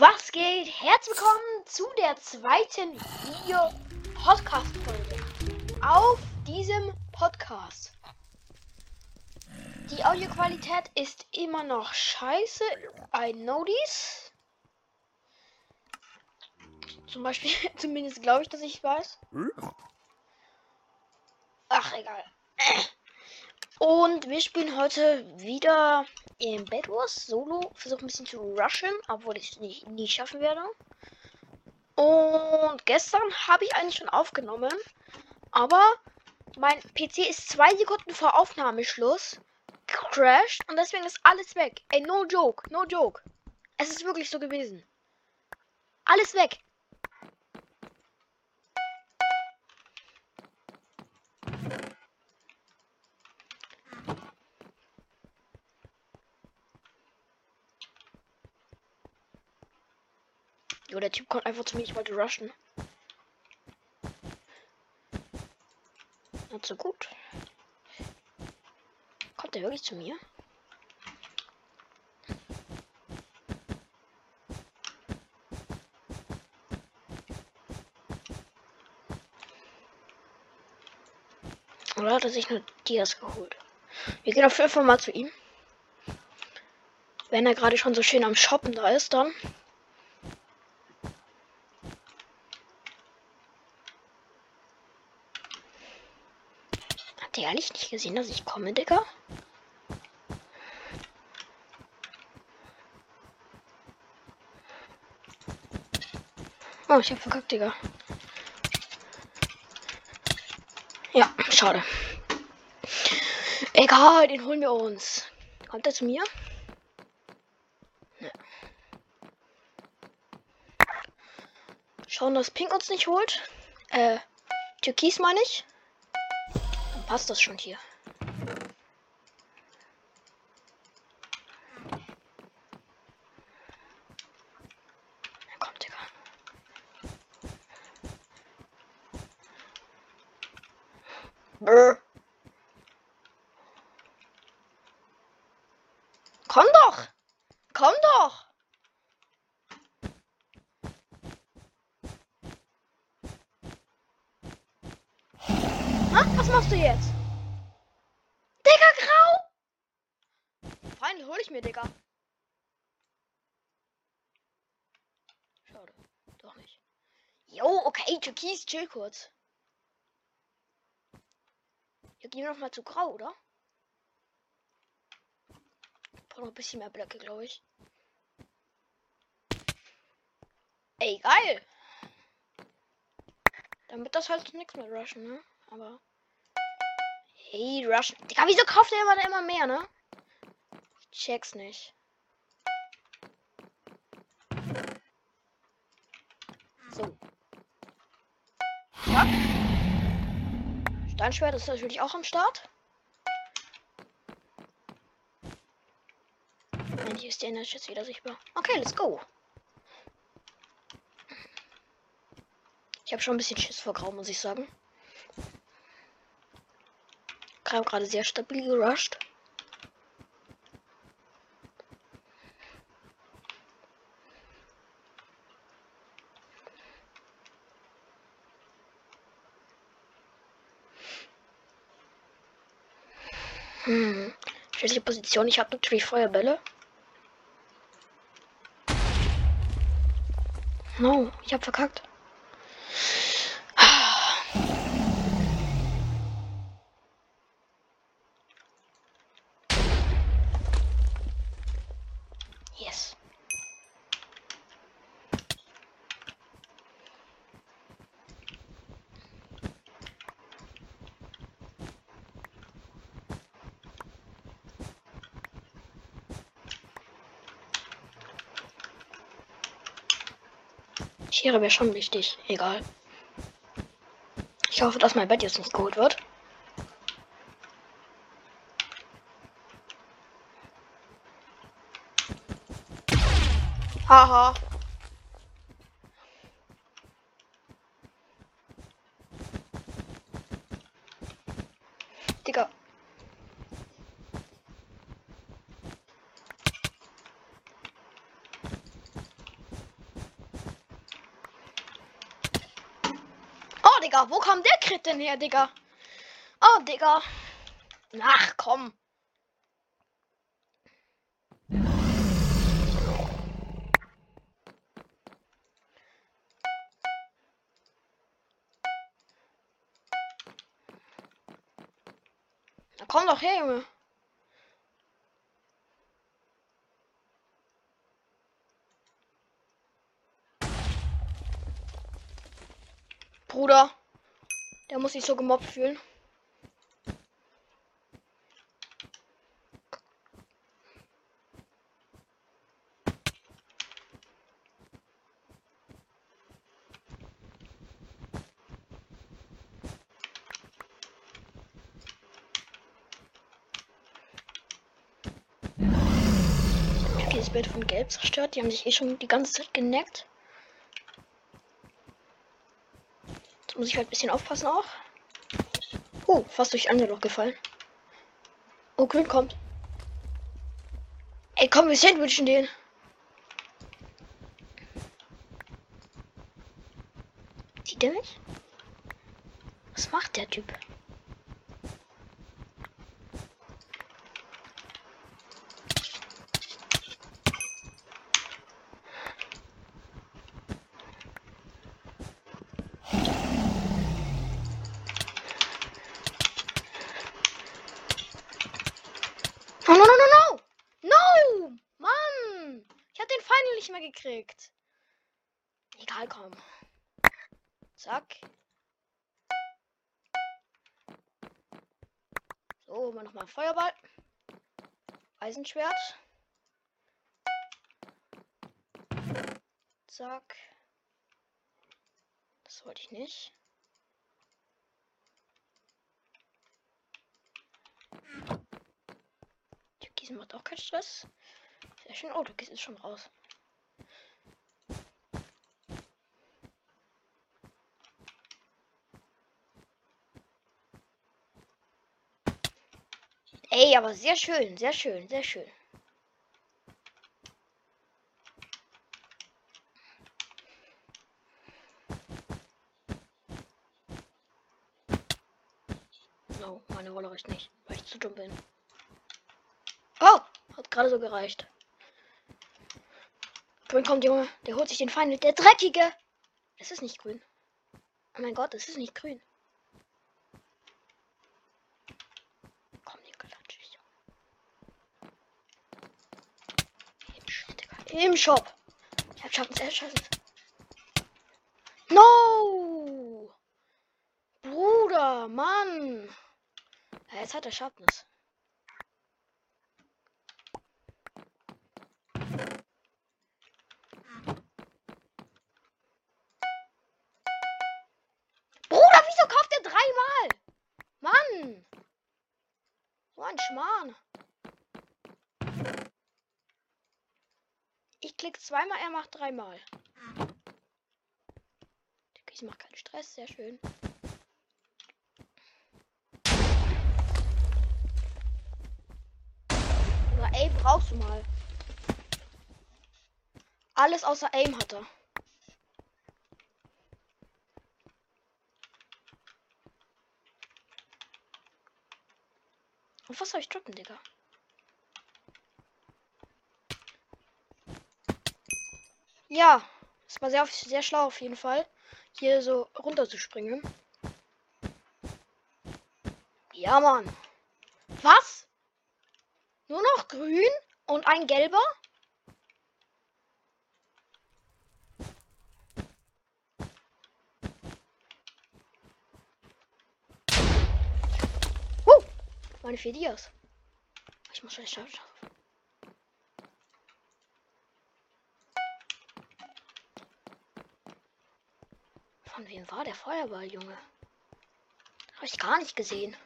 Was geht? Herzlich willkommen zu der zweiten Video-Podcast-Folge auf diesem Podcast. Die Audioqualität ist immer noch scheiße. I know this. Zum Beispiel, zumindest glaube ich, dass ich weiß. Ach, egal. Und wir spielen heute wieder im Bed Wars Solo. Versuche ein bisschen zu rushen, obwohl ich es nicht, nie schaffen werde. Und gestern habe ich eigentlich schon aufgenommen. Aber mein PC ist zwei Sekunden vor Aufnahmeschluss crashed und deswegen ist alles weg. Ey, no joke, no joke. Es ist wirklich so gewesen. Alles weg. Der Typ kommt einfach zu mir, ich wollte rushen. Not so gut. Kommt der wirklich zu mir? Oder hat er sich nur Dias geholt? Wir gehen auf jeden Fall mal zu ihm. Wenn er gerade schon so schön am Shoppen da ist, dann ehrlich nicht gesehen, dass ich komme, Digga? Oh, ich hab verkackt, Digga. Ja, schade. Egal, den holen wir uns. Kommt er zu mir? Ne. Schauen, dass Pink uns nicht holt. Äh, Türkis meine ich passt das schon hier. Komm, Digga. Brr. Komm doch! Komm doch! Ah, was machst du jetzt? Digga, grau! Fein, hol ich mir, Digga. Schade. Doch nicht. Jo, okay, Türkis, chill kurz. Ja, gehen wir noch mal zu grau, oder? Braucht noch ein bisschen mehr Blöcke, glaube ich. Ey, geil! Damit das halt nichts mit rushen, ne? Aber. Hey, Rush. Digga, wieso kauft er immer, immer mehr, ne? Ich check's nicht. So. Steinschwert ist natürlich auch am Start. Und hier ist der Energy jetzt wieder sichtbar. Okay, let's go. Ich habe schon ein bisschen Schiss vor Grau, muss ich sagen. Grau gerade sehr stabil gerusht. Hm. Schwierige Position. Ich habe natürlich Feuerbälle. No, ich habe verkackt. Schere wäre schon wichtig. Egal. Ich hoffe, dass mein Bett jetzt nicht geholt wird. Haha. Digga. Digga. Wo kam der Crit denn her, Digga? Oh, Digga. Ach, komm. Na, komm doch her, Junge. Bruder. Der muss sich so gemobbt fühlen. Okay, das Bild von Gelb zerstört. Die haben sich eh schon die ganze Zeit geneckt. Muss ich halt ein bisschen aufpassen auch. Oh, fast durch Underlock gefallen. Oh, Grün kommt. Ey, komm, wir sandwichen den. Sieht er mich? Was macht der Typ? Oh, no, no, no, no! No! Mann! Ich hab den Gekriegt. Egal, komm. Zack. So, mal nochmal Feuerball. Eisenschwert. Zack. Das wollte ich nicht. Türkisen macht auch keinen Stress. Sehr schön. Oh, Türkis ist schon raus. Ey, aber sehr schön, sehr schön, sehr schön. Meine Rolle reicht nicht, weil ich zu dumm bin. Oh, hat gerade so gereicht. Grün kommt, Junge. Der holt sich den Feind. Der Dreckige. Es ist nicht grün. Oh mein Gott, es ist nicht grün. Komm, den klatsche ich. Im Shop, Digga. Im Shop. Ich hab Schatten. Scheiße. No! Bruder, Mann. Ja, jetzt hat er Schattens. Bruder, wieso kauft er dreimal? Mann! So ein Schmarrn. Ich klick zweimal, er macht dreimal. Ich mache keinen Stress, sehr schön. Oder Aim brauchst du mal. Alles außer Aim hat er. Und was soll ich droppen, Digga? Ja, es war sehr, sehr schlau auf jeden Fall, hier so runter zu springen. Ja, Mann. Was? Nur noch grün und ein gelber? Meine vier Dias. Ich muss schnell schauen. Von wem war der Feuerball, Junge? Habe ich gar nicht gesehen.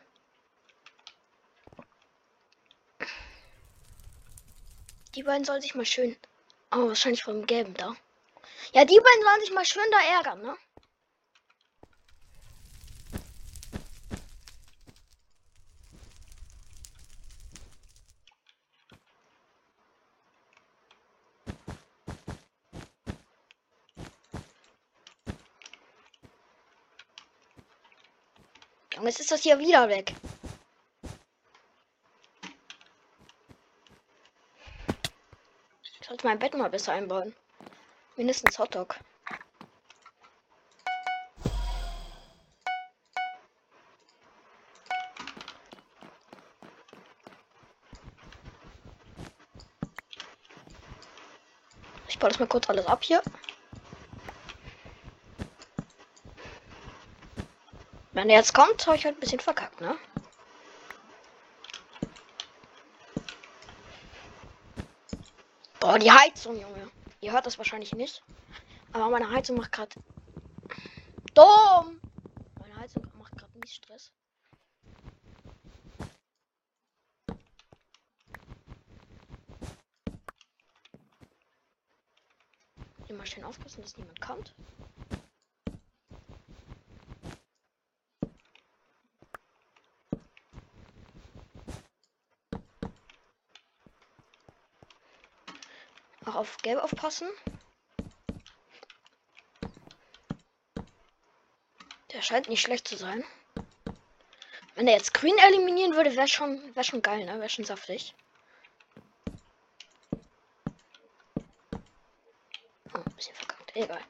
Die beiden sollen sich mal schön. Oh, wahrscheinlich vom Gelben da. Ja, die beiden sollen sich mal schön da ärgern, ne? Und jetzt ist das hier wieder weg. Ich sollte mein Bett mal besser einbauen. Mindestens Hotdog. Ich baue das mal kurz alles ab hier. Wenn er jetzt kommt, habe ich halt ein bisschen verkackt, ne? Boah, die Heizung, Junge. Ihr hört das wahrscheinlich nicht. Aber meine Heizung macht gerade. Dumm! Meine Heizung macht gerade mies Stress. Immer schön aufpassen, dass niemand kommt. Auch auf Gelb aufpassen. Der scheint nicht schlecht zu sein. Wenn er jetzt Grün eliminieren würde, wäre schon, wär schon geil, ne? Wäre schon saftig. Oh, ein bisschen verkackt. Egal.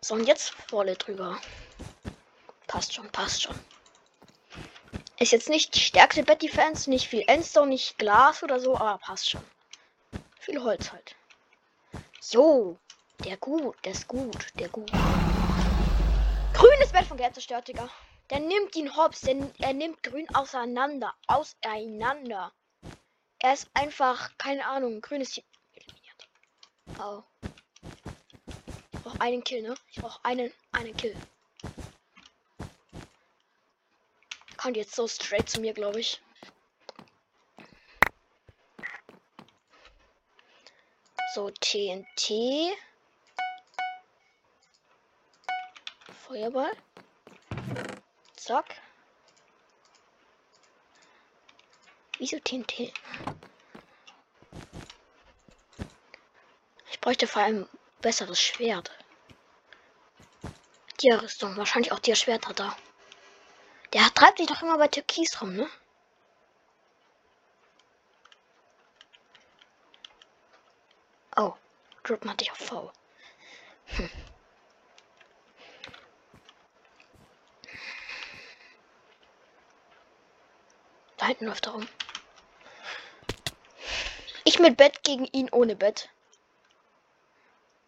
So, und jetzt Wolle drüber. Passt schon, passt schon. Ist jetzt nicht stärkste Betty-Fans, nicht viel Endstone, nicht Glas oder so, aber passt schon. Holz halt. So, der gut, der ist gut, der gut. Grünes Bett von Gerd zerstört, Digga. Der nimmt ihn hops, denn er nimmt grün auseinander. Auseinander. Er ist einfach, keine Ahnung, grünes Team. Eliminiert. Oh. Ich brauche einen Kill, ne? Ich brauche einen, einen Kill. Kommt jetzt so straight zu mir, glaube ich. So, TNT. Feuerball. Zack. Wieso TNT? Ich bräuchte vor allem besseres Schwert. Tierrüstung. Wahrscheinlich auch Tierschwert hat er. Der treibt sich doch immer bei Türkis rum, ne? Oh, Drop hatte ich auf V. Hm. Da hinten läuft er rum. Ich mit Bett gegen ihn ohne Bett.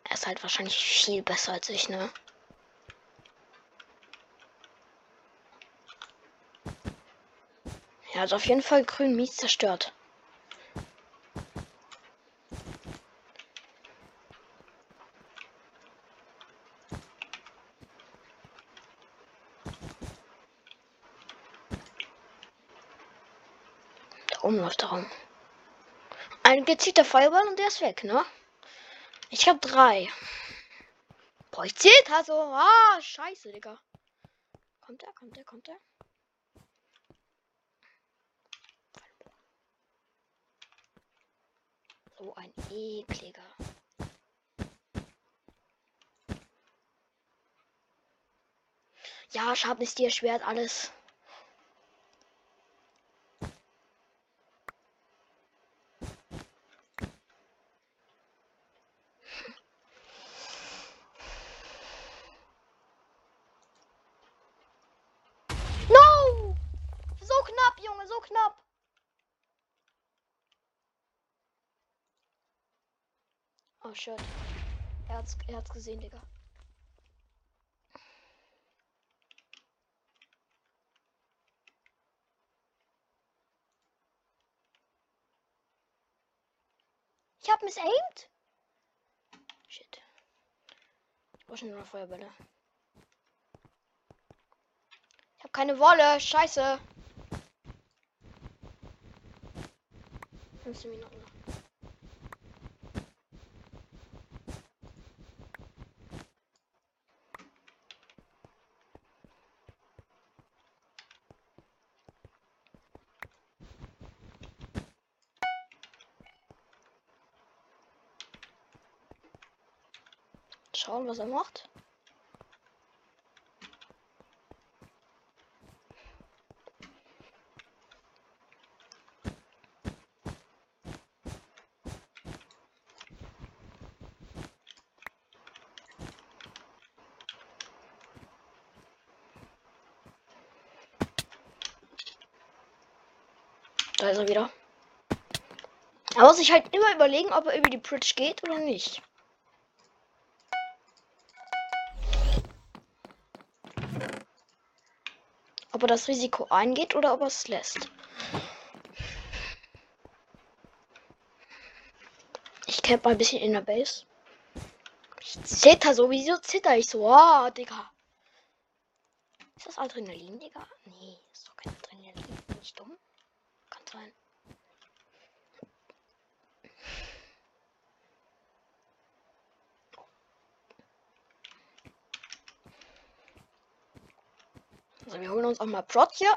Er ist halt wahrscheinlich viel besser als ich, ne? Ja, also auf jeden Fall grün mies zerstört. Oben läuft darum. Ein gezielter Feuerball und der ist weg, ne? Ich habe drei. Boah, ich zählt also. Ah, scheiße, Digga. Kommt er, kommt er, kommt er? So ein ekliger. Ja, Schabnis dir Schwert, alles. Oh shit. Er hat's, er hat's gesehen, Digga. Ich hab missaimed? Shit. Ich brauche nur noch Feuerbälle. Ich hab keine Wolle. Scheiße. 15 Minuten. Schauen, was er macht. Da ist er wieder. Er muss sich halt immer überlegen, ob er über die Bridge geht oder nicht. Ob er das Risiko eingeht oder ob er es lässt. Ich mal ein bisschen in der Base. Ich zitter so. Wieso zitter ich so? Oh, Digga. Ist das Adrenalin, Digga? Nee, ist doch kein Adrenalin. Bin ich dumm? Kann sein. Also wir holen uns auch mal Prots hier.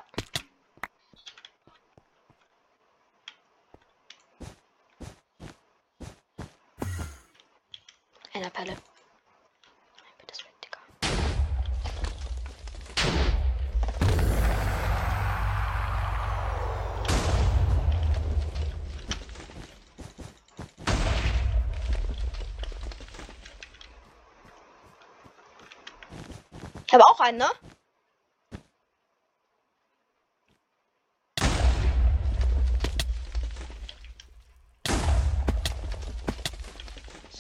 Einer Pelle. Ich habe auch einen, ne?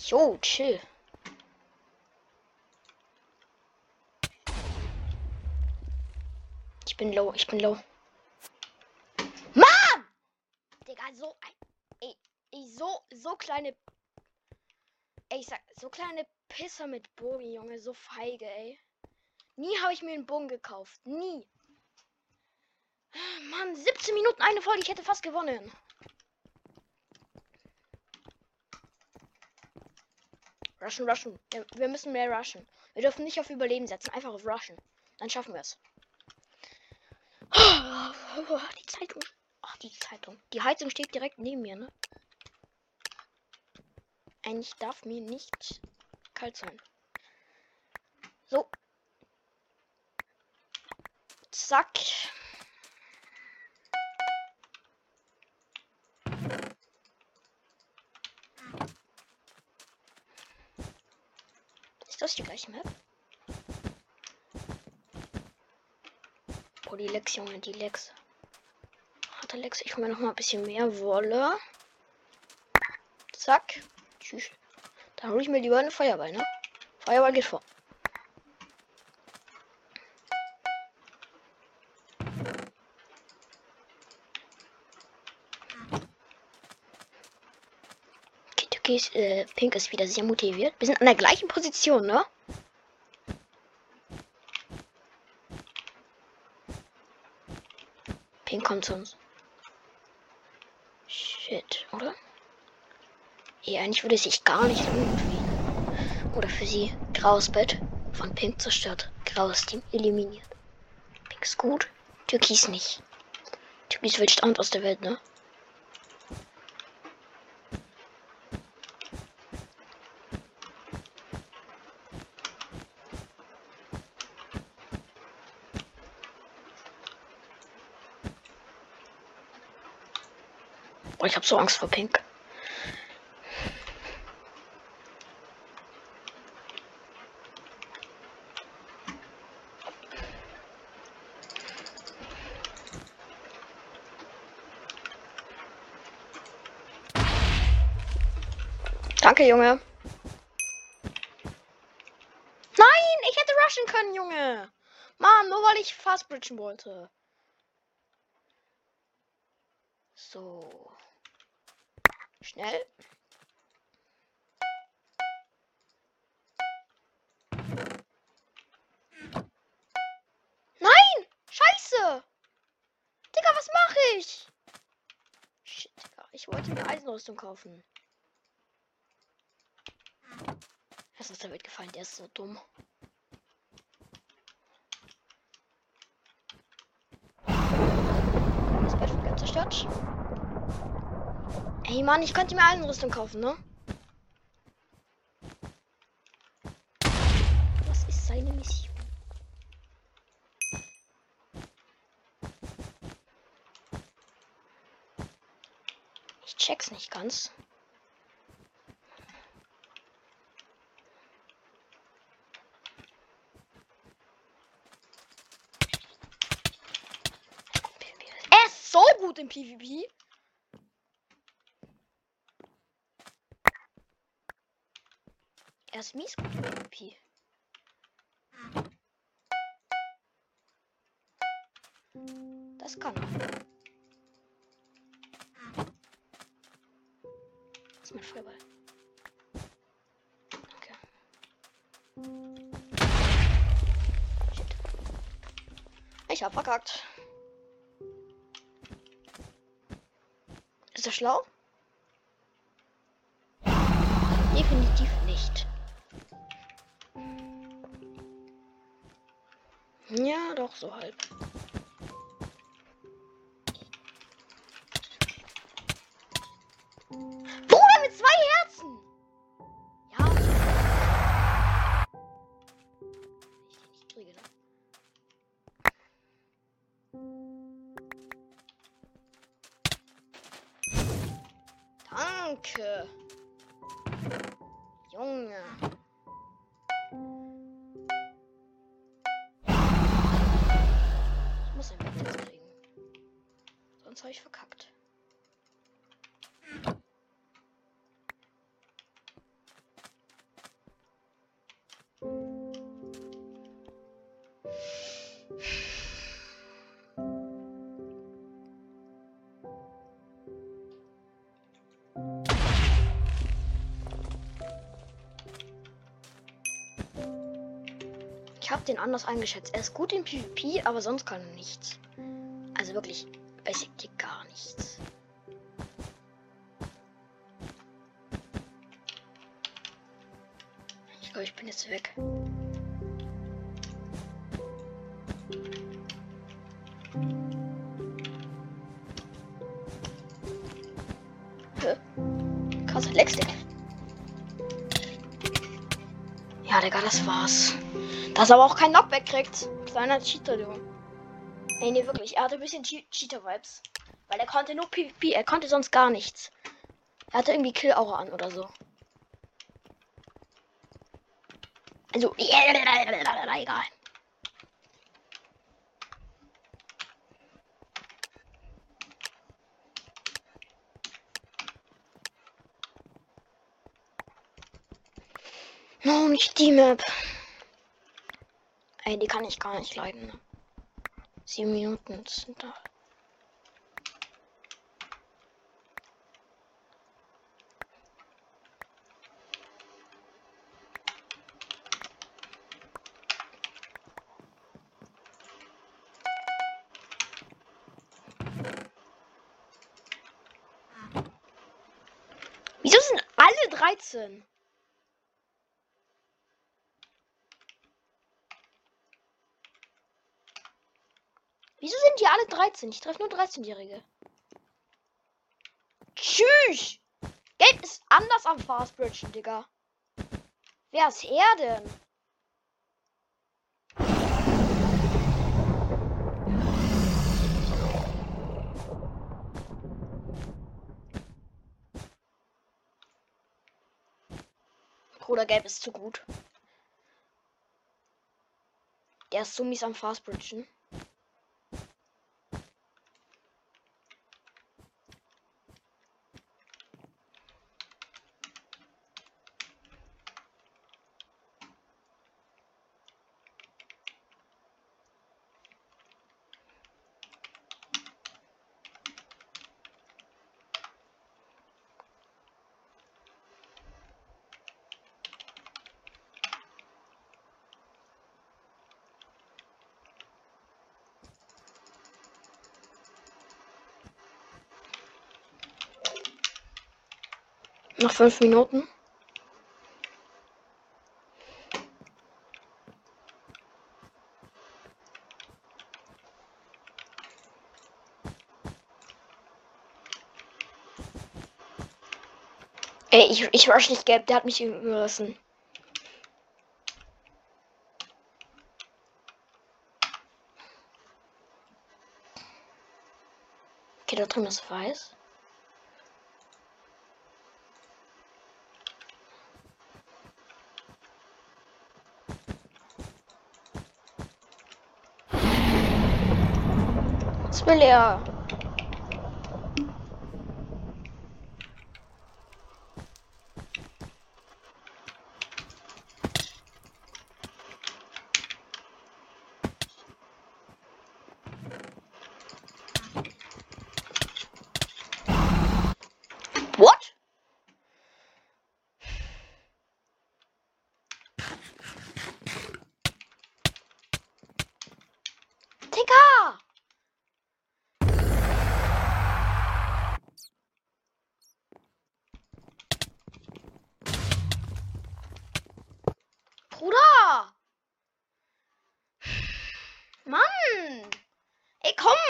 Jo, chill. Ich bin low, ich bin low. Mann! Digga, so. Ey, ey, so, so kleine. Ey, ich sag, so kleine Pisser mit Bogen, Junge, so feige, ey. Nie habe ich mir einen Bogen gekauft. Nie. Mann, 17 Minuten eine Folge, ich hätte fast gewonnen. Rushen, rushen. Wir, müssen mehr rushen. Wir dürfen nicht auf Überleben setzen, einfach auf rushen. Dann schaffen wir es. Die Zeitung. Ach, die Zeitung. Die Heizung steht direkt neben mir, ne? Eigentlich darf mir nicht kalt sein. So. Zack. Das die gleiche Map? Oh, die Lex, Junge, die Lex. Hatte Lex, ich hole noch mal ein bisschen mehr Wolle. Zack. Tschüss. Da hole ich mir lieber eine Feuerball, ne? Feuerball geht vor. Okay, Türkis, äh, Pink ist wieder sehr motiviert. Wir sind an der gleichen Position, ne? Pink kommt zu uns. Shit, oder? Ja, eigentlich würde sich gar nicht ihn. Oder für sie. Graues Bett. Von Pink zerstört. Graues Team eliminiert. Pink ist gut. Türkis nicht. Türkis will Stand aus der Welt, ne? Boah, ich habe so Angst vor Pink. Danke, Junge. Nein, ich hätte rushen können, Junge. Mann, nur weil ich fast bridgen wollte. So. Schnell. Nein! Scheiße! Digga, was mache ich? Shit, Digga. Ich wollte mir Eisenrüstung kaufen. Das ist Welt gefallen, der ist so dumm. Das Bett wird zerstört. Ey Mann, ich könnte mir Eisenrüstung kaufen, ne? Was ist seine Mission? Ich check's nicht ganz. Ist so gut im PvP. Er ist mies gut im PvP. Das kann. Das ist mein. Shit. Ich hab verkackt. Ist er schlau? Definitiv Ja, doch, so halb. Ich habe den anders eingeschätzt. Er ist gut im PvP, aber sonst kann er nichts. Also wirklich, basically gar nichts. Ich glaube, ich bin jetzt weg. Hä? Krasser Leckstick. Ja, Digga, das war's. Dass er aber auch kein Knockback kriegt. Kleiner Cheater, du. Ey, nee, wirklich. Er hatte ein bisschen Che Cheater-Vibes. Weil er konnte nur PvP. Er konnte sonst gar nichts. Er hatte irgendwie Kill-Aura an oder so. Also, egal. Oh, nicht die Map. Ey, die kann ich gar nicht leiden. Sieben Minuten sind da. Wieso sind alle 13? Wieso sind die alle 13? Ich treffe nur 13-Jährige. Tschüss! Gelb ist anders am Fastbridgen, Digga. Wer ist er denn? Bruder, Gelb ist zu gut. Der ist so mies am Fastbridgen. Noch fünf Minuten. Ey, ich, ich rush nicht gelb, der hat mich überlassen. Okay, da drin ist weiß. Was will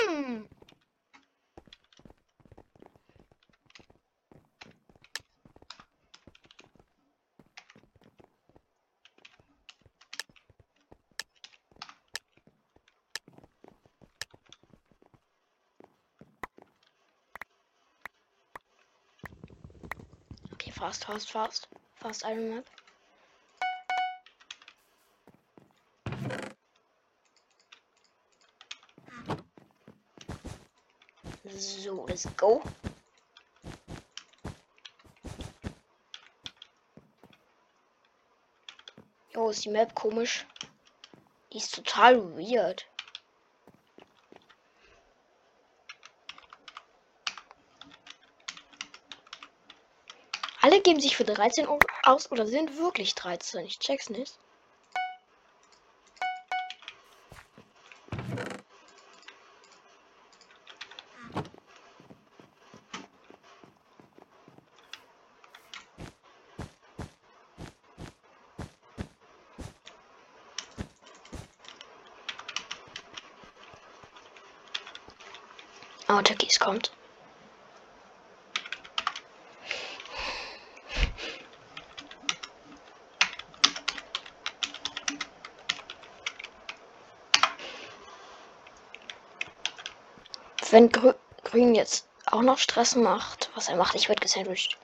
Hm. Okay, fast, fast, fast. Fast Iron Map. Let's go. Jo, ist die Map komisch. Die ist total weird. Alle geben sich für 13 aus oder sind wirklich 13. Ich check's nicht. Türkis kommt. Wenn Grü Grün jetzt auch noch Stress macht, was er macht, ich werde gesandwiched.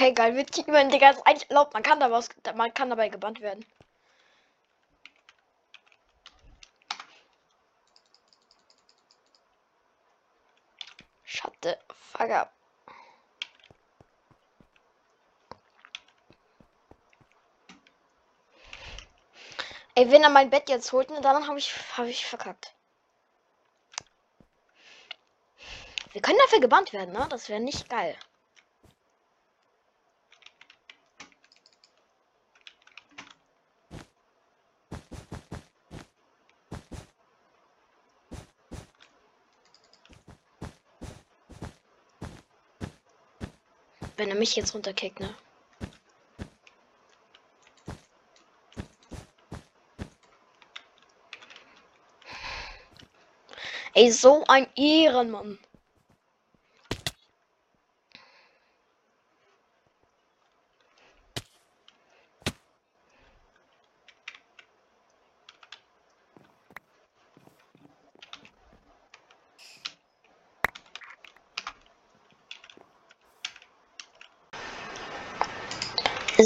Okay, geil. Wir teamen, Digga. Ist eigentlich erlaubt. Man kann, dabei, man kann dabei gebannt werden. Shut the fuck up. Ey, wenn er mein Bett jetzt holt, ne, dann habe ich, hab ich verkackt. Wir können dafür gebannt werden, ne? Das wäre nicht geil. Mich jetzt runterkickt, ne? Ey, so ein Ehrenmann.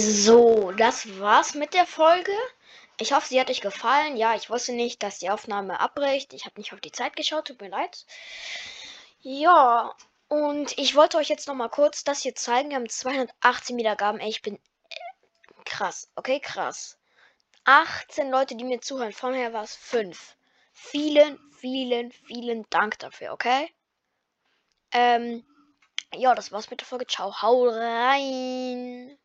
So, das war's mit der Folge. Ich hoffe, sie hat euch gefallen. Ja, ich wusste nicht, dass die Aufnahme abbricht. Ich habe nicht auf die Zeit geschaut, tut mir leid. Ja, und ich wollte euch jetzt noch mal kurz das hier zeigen. Wir haben 218 Wiedergaben. Ey, ich bin äh, krass, okay, krass. 18 Leute, die mir zuhören. Vorher war es 5. Vielen, vielen, vielen Dank dafür, okay? Ähm, ja, das war's mit der Folge. Ciao, hau rein.